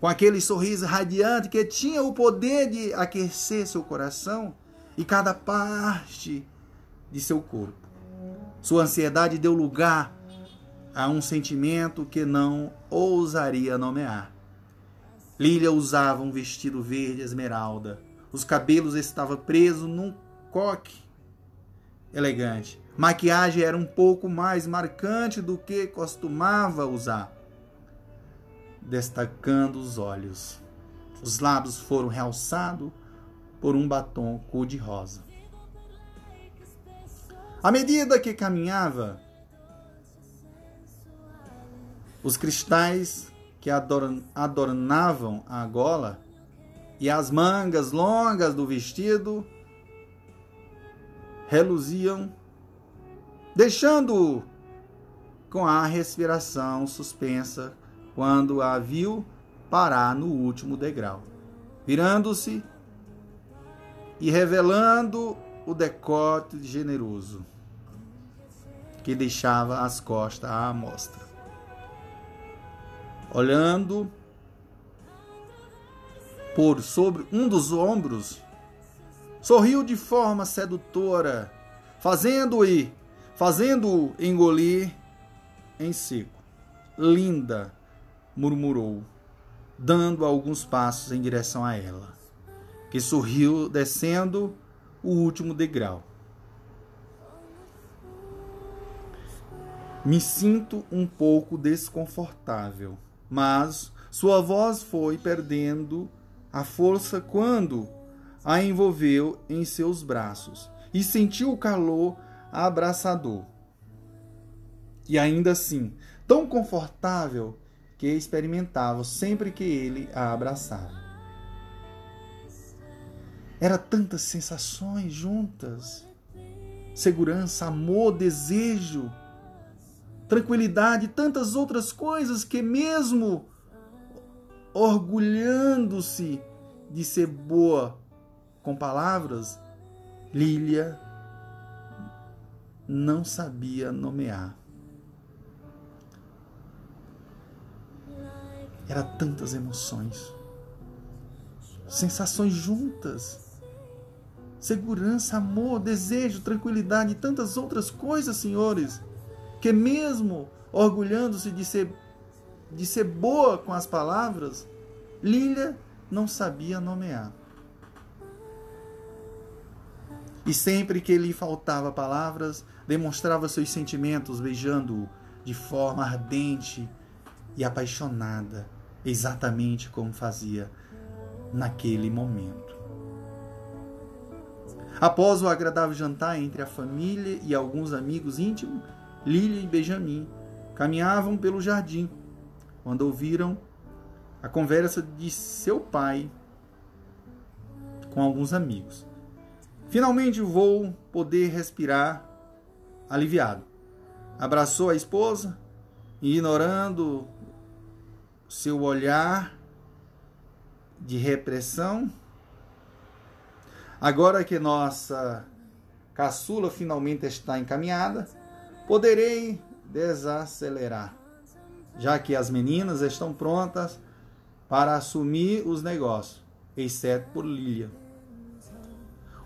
com aquele sorriso radiante que tinha o poder de aquecer seu coração e cada parte de seu corpo. Sua ansiedade deu lugar a um sentimento que não ousaria nomear. Lília usava um vestido verde esmeralda. Os cabelos estavam presos num coque elegante. Maquiagem era um pouco mais marcante do que costumava usar destacando os olhos. Os lábios foram realçados por um batom cor-de-rosa. À medida que caminhava, os cristais que adornavam a gola e as mangas longas do vestido reluziam, deixando-o com a respiração suspensa quando a viu parar no último degrau. Virando-se e revelando o decote generoso que deixava as costas à mostra. Olhando por sobre um dos ombros, sorriu de forma sedutora, fazendo-o fazendo engolir em seco. Linda, murmurou, dando alguns passos em direção a ela, que sorriu descendo o último degrau. Me sinto um pouco desconfortável, mas sua voz foi perdendo a força quando a envolveu em seus braços e sentiu o calor abraçador. E ainda assim, tão confortável que experimentava sempre que ele a abraçava. Era tantas sensações juntas: segurança, amor, desejo, tranquilidade, tantas outras coisas que, mesmo orgulhando-se de ser boa com palavras, Lília não sabia nomear. Era tantas emoções, sensações juntas, segurança, amor, desejo, tranquilidade e tantas outras coisas, senhores, que mesmo orgulhando-se de ser de ser boa com as palavras, Lília não sabia nomear. E sempre que lhe faltava palavras, demonstrava seus sentimentos beijando-o de forma ardente e apaixonada, exatamente como fazia naquele momento. Após o agradável jantar entre a família e alguns amigos íntimos, Lília e Benjamin caminhavam pelo jardim quando ouviram a conversa de seu pai com alguns amigos. Finalmente vou poder respirar aliviado. Abraçou a esposa, ignorando seu olhar de repressão. Agora que nossa caçula finalmente está encaminhada, poderei desacelerar, já que as meninas estão prontas para assumir os negócios, exceto por Lilia.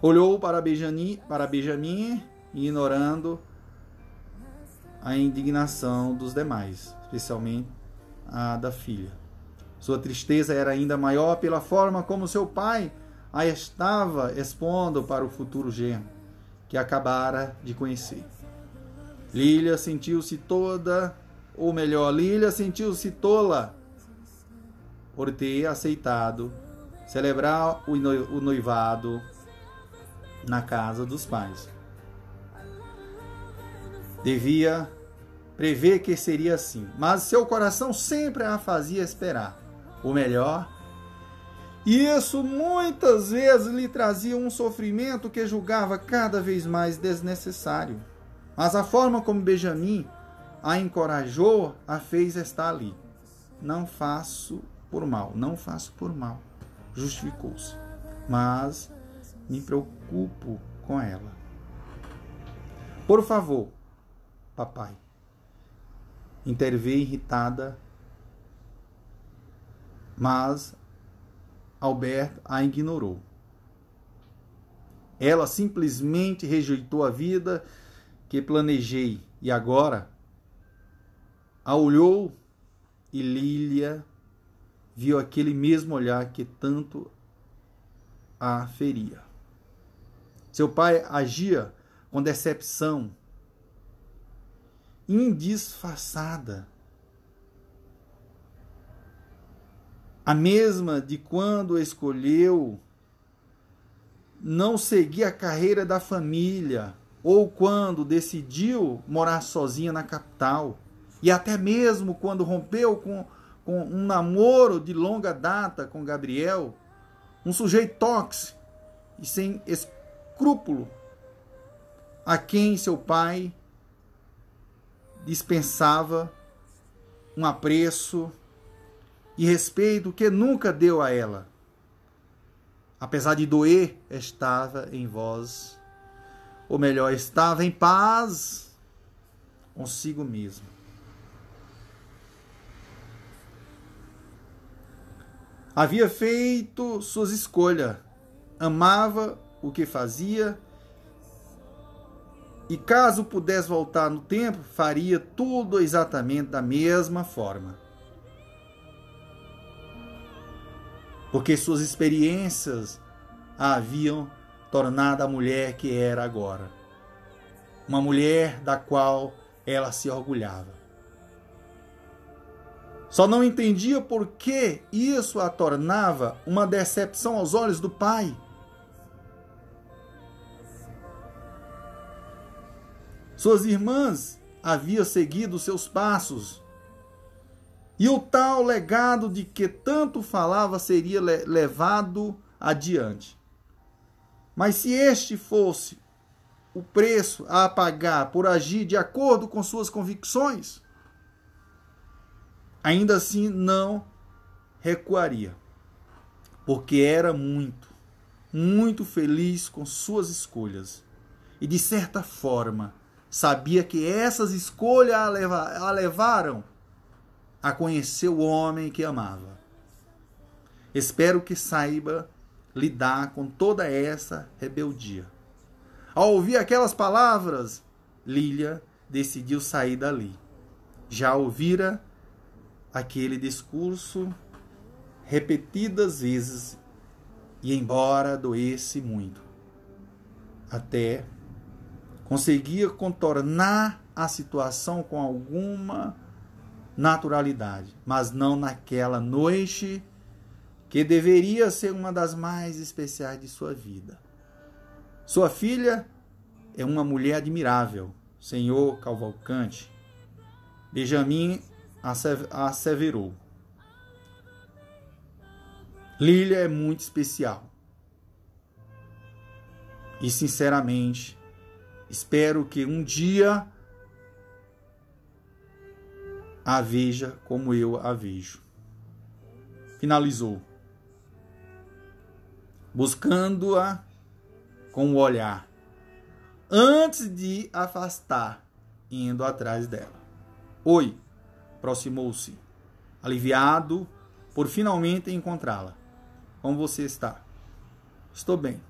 Olhou para Benjamin, para Benjamin ignorando a indignação dos demais, especialmente a da filha. Sua tristeza era ainda maior pela forma como seu pai a estava expondo para o futuro genro, que acabara de conhecer. Lília sentiu-se toda, ou melhor, Lília sentiu-se tola por ter aceitado celebrar o noivado na casa dos pais. Devia prevê que seria assim, mas seu coração sempre a fazia esperar o melhor. E isso muitas vezes lhe trazia um sofrimento que julgava cada vez mais desnecessário. Mas a forma como Benjamin a encorajou a fez estar ali. Não faço por mal, não faço por mal. justificou-se. Mas me preocupo com ela. Por favor, papai, interveio irritada, mas Alberto a ignorou. Ela simplesmente rejeitou a vida que planejei e agora a olhou e Lília viu aquele mesmo olhar que tanto a feria. Seu pai agia com decepção indisfarçada. A mesma de quando escolheu não seguir a carreira da família, ou quando decidiu morar sozinha na capital, e até mesmo quando rompeu com, com um namoro de longa data com Gabriel, um sujeito tóxico e sem escrúpulo, a quem seu pai dispensava um apreço e respeito que nunca deu a ela. Apesar de doer, estava em voz, ou melhor, estava em paz consigo mesmo. Havia feito suas escolhas, amava o que fazia e caso pudesse voltar no tempo, faria tudo exatamente da mesma forma. Porque suas experiências a haviam tornado a mulher que era agora. Uma mulher da qual ela se orgulhava. Só não entendia por que isso a tornava uma decepção aos olhos do pai. Suas irmãs haviam seguido seus passos. E o tal legado de que tanto falava seria levado adiante. Mas se este fosse o preço a pagar por agir de acordo com suas convicções, ainda assim não recuaria, porque era muito, muito feliz com suas escolhas e de certa forma sabia que essas escolhas a, leva, a levaram a conhecer o homem que amava. Espero que saiba lidar com toda essa rebeldia. Ao ouvir aquelas palavras, Lília decidiu sair dali. Já ouvira aquele discurso repetidas vezes e embora doesse muito, até conseguia contornar a situação com alguma naturalidade, mas não naquela noite que deveria ser uma das mais especiais de sua vida. Sua filha é uma mulher admirável, senhor Cavalcante. Benjamin asseverou. Lília é muito especial. E sinceramente, Espero que um dia a veja como eu a vejo. Finalizou. Buscando-a com o olhar, antes de afastar, indo atrás dela. Oi, aproximou-se, aliviado por finalmente encontrá-la. Como você está? Estou bem.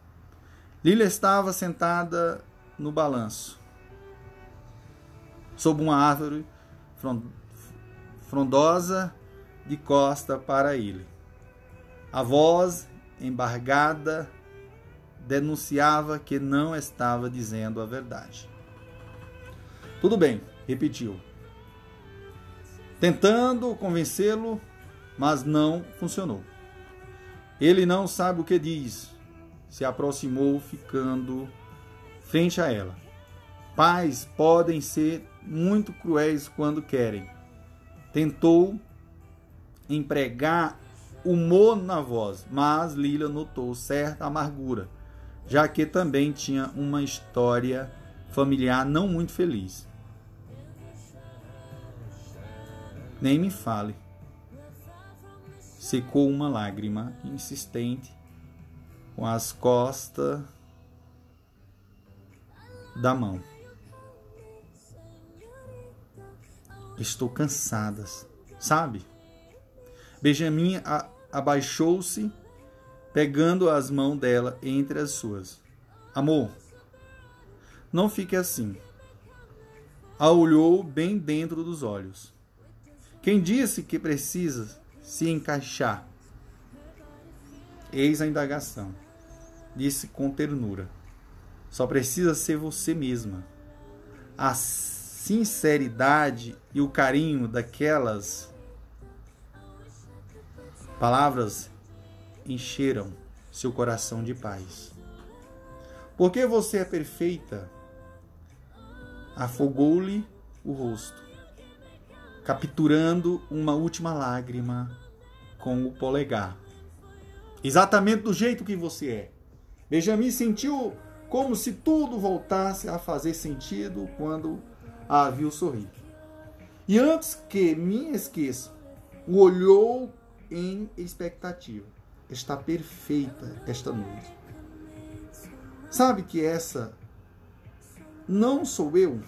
Lila estava sentada no balanço, sob uma árvore frondosa de costa para ele. A voz embargada denunciava que não estava dizendo a verdade. Tudo bem, repetiu, tentando convencê-lo, mas não funcionou. Ele não sabe o que diz. Se aproximou, ficando frente a ela. Pais podem ser muito cruéis quando querem. Tentou empregar humor na voz, mas Lila notou certa amargura, já que também tinha uma história familiar não muito feliz. Nem me fale. secou uma lágrima insistente com as costas da mão. Estou cansada, sabe? Benjamin abaixou-se, pegando as mãos dela entre as suas. Amor, não fique assim. A olhou bem dentro dos olhos. Quem disse que precisa se encaixar? Eis a indagação. Disse com ternura. Só precisa ser você mesma. A sinceridade e o carinho daquelas palavras encheram seu coração de paz. Porque você é perfeita, afogou-lhe o rosto, capturando uma última lágrima com o polegar. Exatamente do jeito que você é. Benjamin sentiu como se tudo voltasse a fazer sentido quando a viu sorrir. E antes que me esqueça, o olhou em expectativa. Está perfeita esta noite. Sabe que essa não sou eu?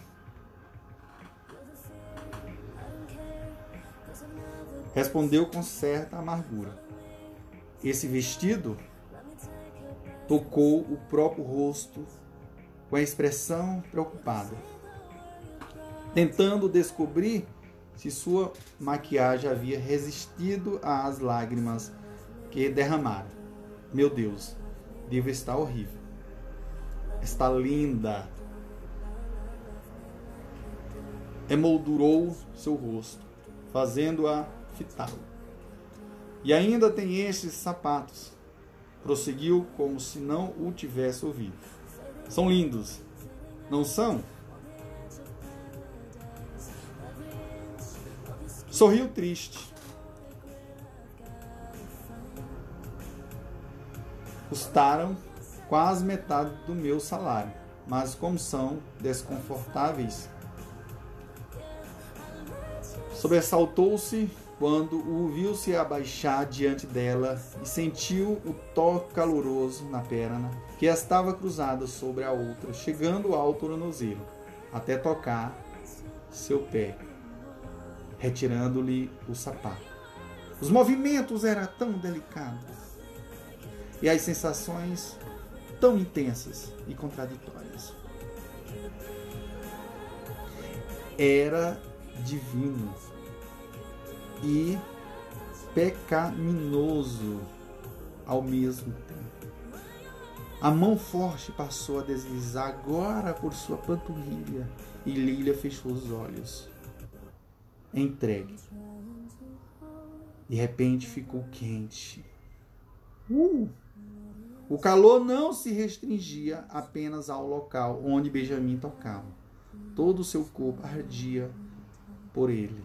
Respondeu com certa amargura. Esse vestido tocou o próprio rosto com a expressão preocupada, tentando descobrir se sua maquiagem havia resistido às lágrimas que derramaram. Meu Deus, devo estar horrível. Está linda. Emoldurou seu rosto, fazendo-a fitá-lo. E ainda tem estes sapatos prosseguiu como se não o tivesse ouvido. São lindos, não são? Sorriu triste. Custaram quase metade do meu salário, mas como são desconfortáveis, sobressaltou-se quando o viu se abaixar diante dela e sentiu o toque caloroso na perna que estava cruzada sobre a outra, chegando ao tornozelo, até tocar seu pé, retirando-lhe o sapato. Os movimentos eram tão delicados e as sensações tão intensas e contraditórias. Era divino e pecaminoso ao mesmo tempo. A mão forte passou a deslizar agora por sua panturrilha e Lília fechou os olhos. Entregue. De repente ficou quente. Uh! O calor não se restringia apenas ao local onde Benjamin tocava. Todo o seu corpo ardia por ele.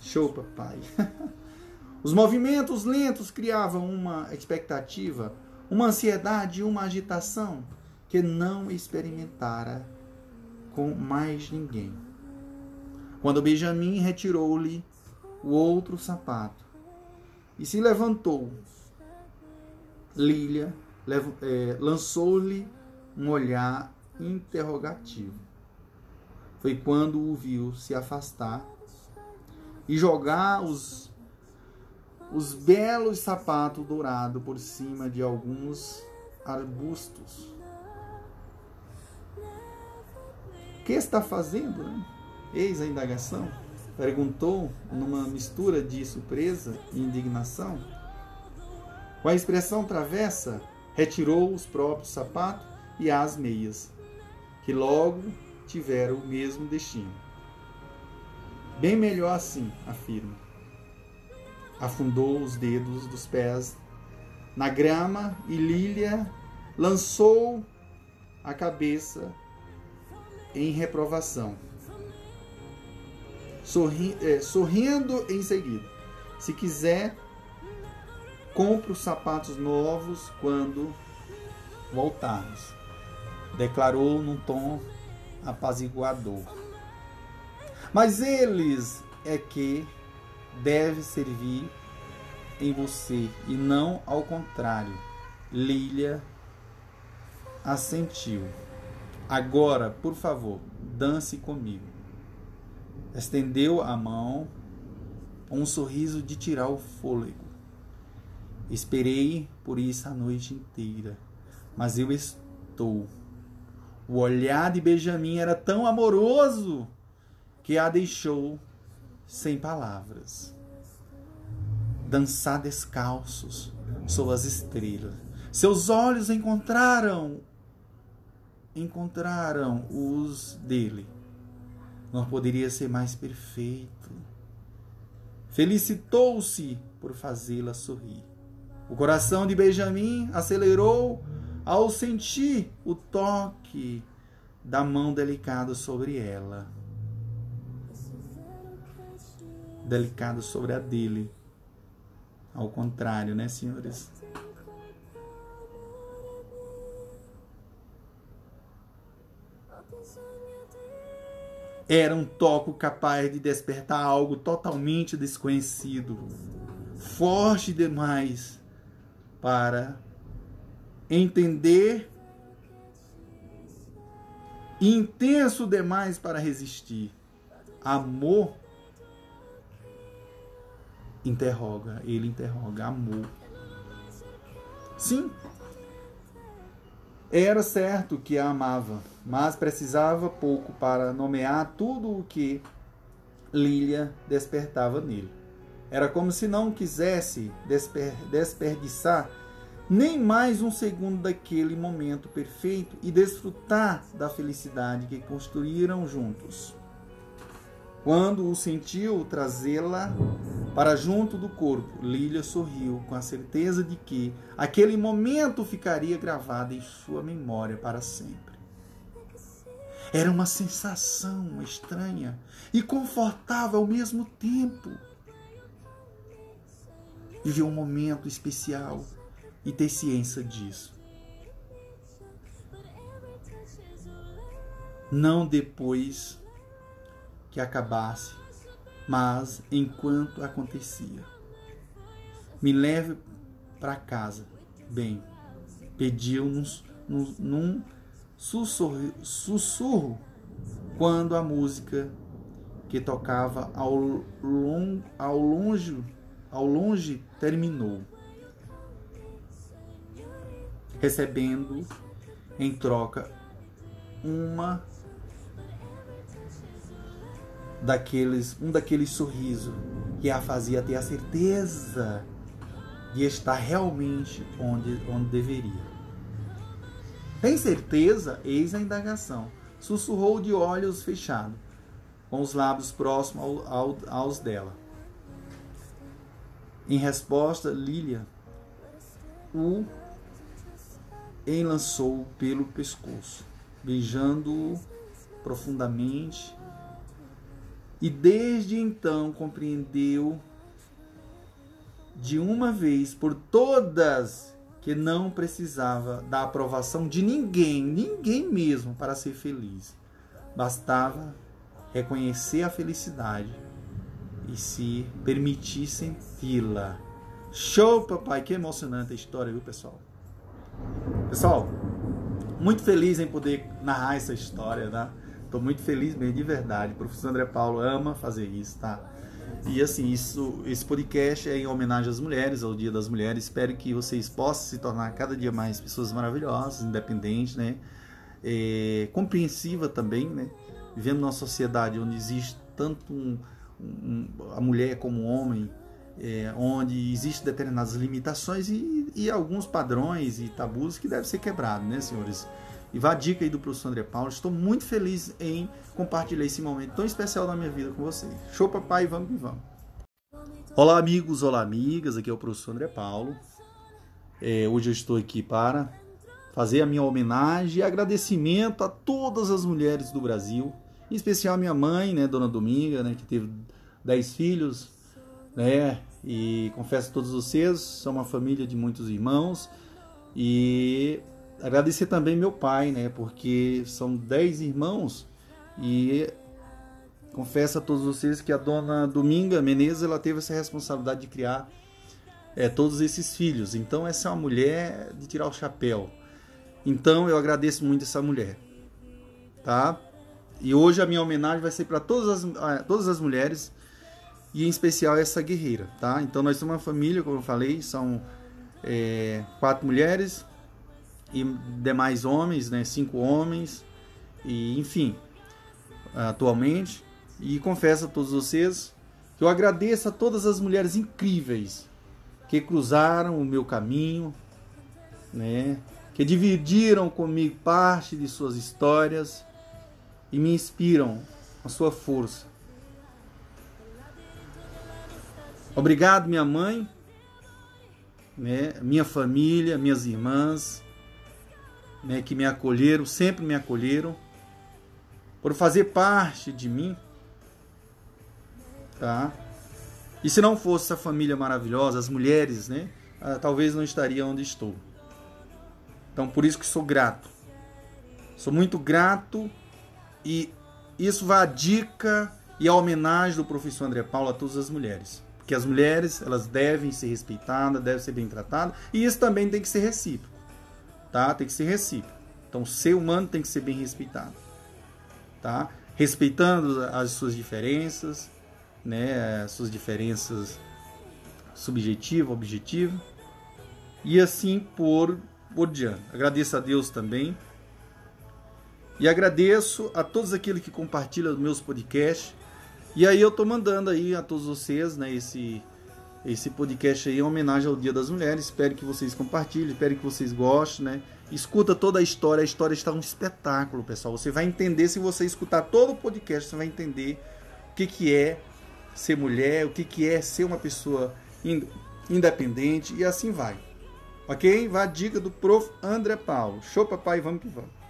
Show, papai. Os movimentos lentos criavam uma expectativa, uma ansiedade, uma agitação que não experimentara com mais ninguém. Quando Benjamin retirou-lhe o outro sapato e se levantou, Lília é, lançou-lhe um olhar interrogativo. Foi quando o viu se afastar e jogar os, os belos sapatos dourados por cima de alguns arbustos. O que está fazendo? Né? Eis a indagação. Perguntou numa mistura de surpresa e indignação. Com a expressão travessa, retirou os próprios sapatos e as meias, que logo tiveram o mesmo destino. Bem melhor assim, afirma. Afundou os dedos dos pés na grama e Lília lançou a cabeça em reprovação, Sorri, é, sorrindo em seguida. Se quiser, compre os sapatos novos quando voltarmos, declarou num tom apaziguador. Mas eles é que deve servir em você e não ao contrário. Lília assentiu. Agora, por favor, dance comigo. Estendeu a mão, um sorriso de tirar o fôlego. Esperei por isso a noite inteira, mas eu estou. O olhar de Benjamin era tão amoroso que a deixou sem palavras. Dançar descalços sob as estrelas. Seus olhos encontraram encontraram os dele. Não poderia ser mais perfeito. Felicitou-se por fazê-la sorrir. O coração de Benjamin acelerou ao sentir o toque da mão delicada sobre ela. Delicado sobre a dele. Ao contrário, né, senhores? Era um toque capaz de despertar algo totalmente desconhecido, forte demais para entender intenso demais para resistir. Amor interroga, ele interroga amor. Sim, era certo que a amava, mas precisava pouco para nomear tudo o que Lília despertava nele. Era como se não quisesse desper desperdiçar nem mais um segundo daquele momento perfeito e desfrutar da felicidade que construíram juntos. Quando o sentiu trazê-la para junto do corpo, Lília sorriu com a certeza de que aquele momento ficaria gravado em sua memória para sempre. Era uma sensação estranha e confortável ao mesmo tempo. Viver um momento especial e ter ciência disso. Não depois que acabasse, mas enquanto acontecia. Me leve para casa, bem, pediu-nos num, num sussurro, sussurro quando a música que tocava ao, long, ao longe ao longe terminou recebendo em troca uma daqueles um daqueles sorrisos que a fazia ter a certeza de estar realmente onde onde deveria. Tem certeza? Eis a indagação. Sussurrou de olhos fechados, com os lábios próximos ao, ao, aos dela. Em resposta, Lilia o enlaçou pelo pescoço, beijando-o profundamente, e desde então compreendeu de uma vez por todas que não precisava da aprovação de ninguém, ninguém mesmo, para ser feliz. Bastava reconhecer a felicidade e se permitir senti-la. Show, papai! Que emocionante a história, viu, pessoal? Pessoal, muito feliz em poder narrar essa história, tá? Tô muito feliz mesmo, de verdade. O professor André Paulo ama fazer isso, tá? E assim, isso, esse podcast é em homenagem às mulheres, ao Dia das Mulheres. Espero que vocês possam se tornar cada dia mais pessoas maravilhosas, independentes, né? É, compreensiva também, né? Vivendo numa sociedade onde existe tanto um, um, a mulher como o homem, é, onde existem determinadas limitações e, e, alguns padrões e tabus que devem ser quebrados, né, senhores? E vá a dica aí do professor André Paulo. Estou muito feliz em compartilhar esse momento tão especial da minha vida com vocês. Show, papai, vamos que vamos. Olá, amigos, olá, amigas. Aqui é o professor André Paulo. É, hoje eu estou aqui para fazer a minha homenagem e agradecimento a todas as mulheres do Brasil, em especial a minha mãe, né, Dona Dominga, né, que teve dez filhos, né? E confesso a todos vocês, sou uma família de muitos irmãos e agradecer também meu pai, né? Porque são dez irmãos e confesso a todos vocês que a dona Dominga Menezes ela teve essa responsabilidade de criar é, todos esses filhos. Então, essa é uma mulher de tirar o chapéu. Então, eu agradeço muito essa mulher. Tá? E hoje a minha homenagem vai ser para todas as, todas as mulheres e em especial essa guerreira, tá? Então nós somos uma família, como eu falei, são é, quatro mulheres e demais homens, né? Cinco homens e enfim, atualmente. E confesso a todos vocês que eu agradeço a todas as mulheres incríveis que cruzaram o meu caminho, né? Que dividiram comigo parte de suas histórias e me inspiram a sua força Obrigado, minha mãe, né, minha família, minhas irmãs, né, que me acolheram, sempre me acolheram, por fazer parte de mim, tá? E se não fosse essa família maravilhosa, as mulheres, né, ah, talvez não estaria onde estou. Então, por isso que sou grato. Sou muito grato e isso vai a dica e a homenagem do professor André Paulo a todas as mulheres que as mulheres elas devem ser respeitadas, devem ser bem tratadas, e isso também tem que ser recíproco, tá? Tem que ser recíproco. Então, o ser humano tem que ser bem respeitado, tá? Respeitando as suas diferenças, né? As suas diferenças subjetivas, objetivas, e assim por, por diante. Agradeço a Deus também. E agradeço a todos aqueles que compartilham meus podcasts e aí eu tô mandando aí a todos vocês, né, esse esse podcast aí em homenagem ao Dia das Mulheres. Espero que vocês compartilhem, espero que vocês gostem, né? Escuta toda a história, a história está um espetáculo, pessoal. Você vai entender se você escutar todo o podcast, você vai entender o que que é ser mulher, o que que é ser uma pessoa independente e assim vai. OK? Vai a dica do prof André Paulo. Show papai, vamos que vamos.